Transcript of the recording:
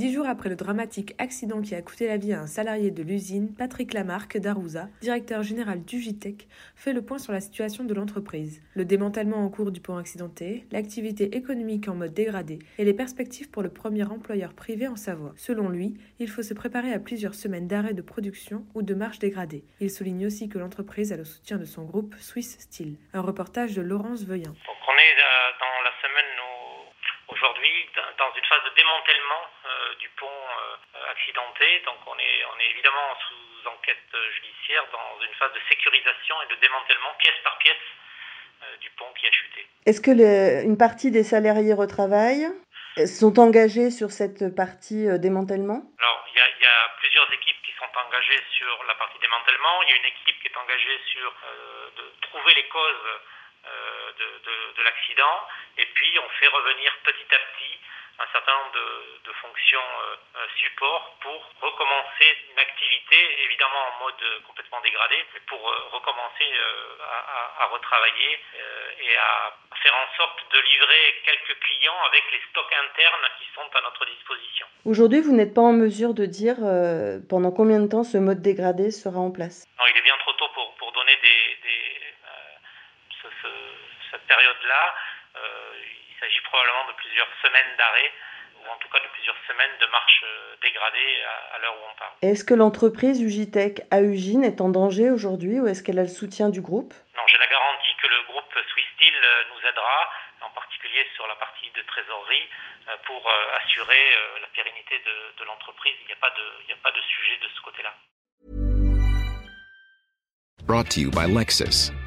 Dix jours après le dramatique accident qui a coûté la vie à un salarié de l'usine, Patrick Lamarck d'Arouza, directeur général du JTEC, fait le point sur la situation de l'entreprise, le démantèlement en cours du pont accidenté, l'activité économique en mode dégradé et les perspectives pour le premier employeur privé en Savoie. Selon lui, il faut se préparer à plusieurs semaines d'arrêt de production ou de marge dégradée. Il souligne aussi que l'entreprise a le soutien de son groupe Swiss Steel. Un reportage de Laurence Veuillin. Donc on est euh, dans la semaine aujourd'hui dans- une phase de démantèlement euh, du pont euh, accidenté. Donc on est, on est évidemment sous enquête euh, judiciaire dans une phase de sécurisation et de démantèlement pièce par pièce euh, du pont qui a chuté. Est-ce que le- une partie des salariés retravaillent sont engagés sur cette partie démantèlement? Alors, il y, a, il y a plusieurs équipes qui sont engagées sur la partie démantèlement. Il y a une équipe qui est engagée sur de trouver les causes de, de- de l'accident. Et puis, on fait revenir petit à petit un certain nombre de, de fonctions euh, euh, support pour recommencer une activité, évidemment en mode euh, complètement dégradé, mais pour euh, recommencer euh, à, retravailler et à faire en sorte de livrer quelques clients avec les stocks internes qui sont à notre disposition. Aujourd'hui, vous n'êtes pas en mesure de dire pendant combien de temps ce mode dégradé sera en place? Non, il est bien trop tôt pour, pour donner des, des, euh, ce- ce- cette période-là. Euh, il s'agit probablement de plusieurs semaines d'arrêt, ou en tout cas de plusieurs semaines de marche euh, dégradée à, à l'heure où on parle. Est-ce que l'entreprise Ugitech à Ugine est en danger aujourd'hui ou est-ce qu'elle a le soutien du groupe? Non, j'ai la garantie que le groupe Swiss Steel euh, nous aidera, en particulier sur la partie de trésorerie, pour assurer la pérennité de, de l'entreprise. Il n'y a, pas de- il n'y a pas de sujet de ce côté-là. Brought to you by Lexus.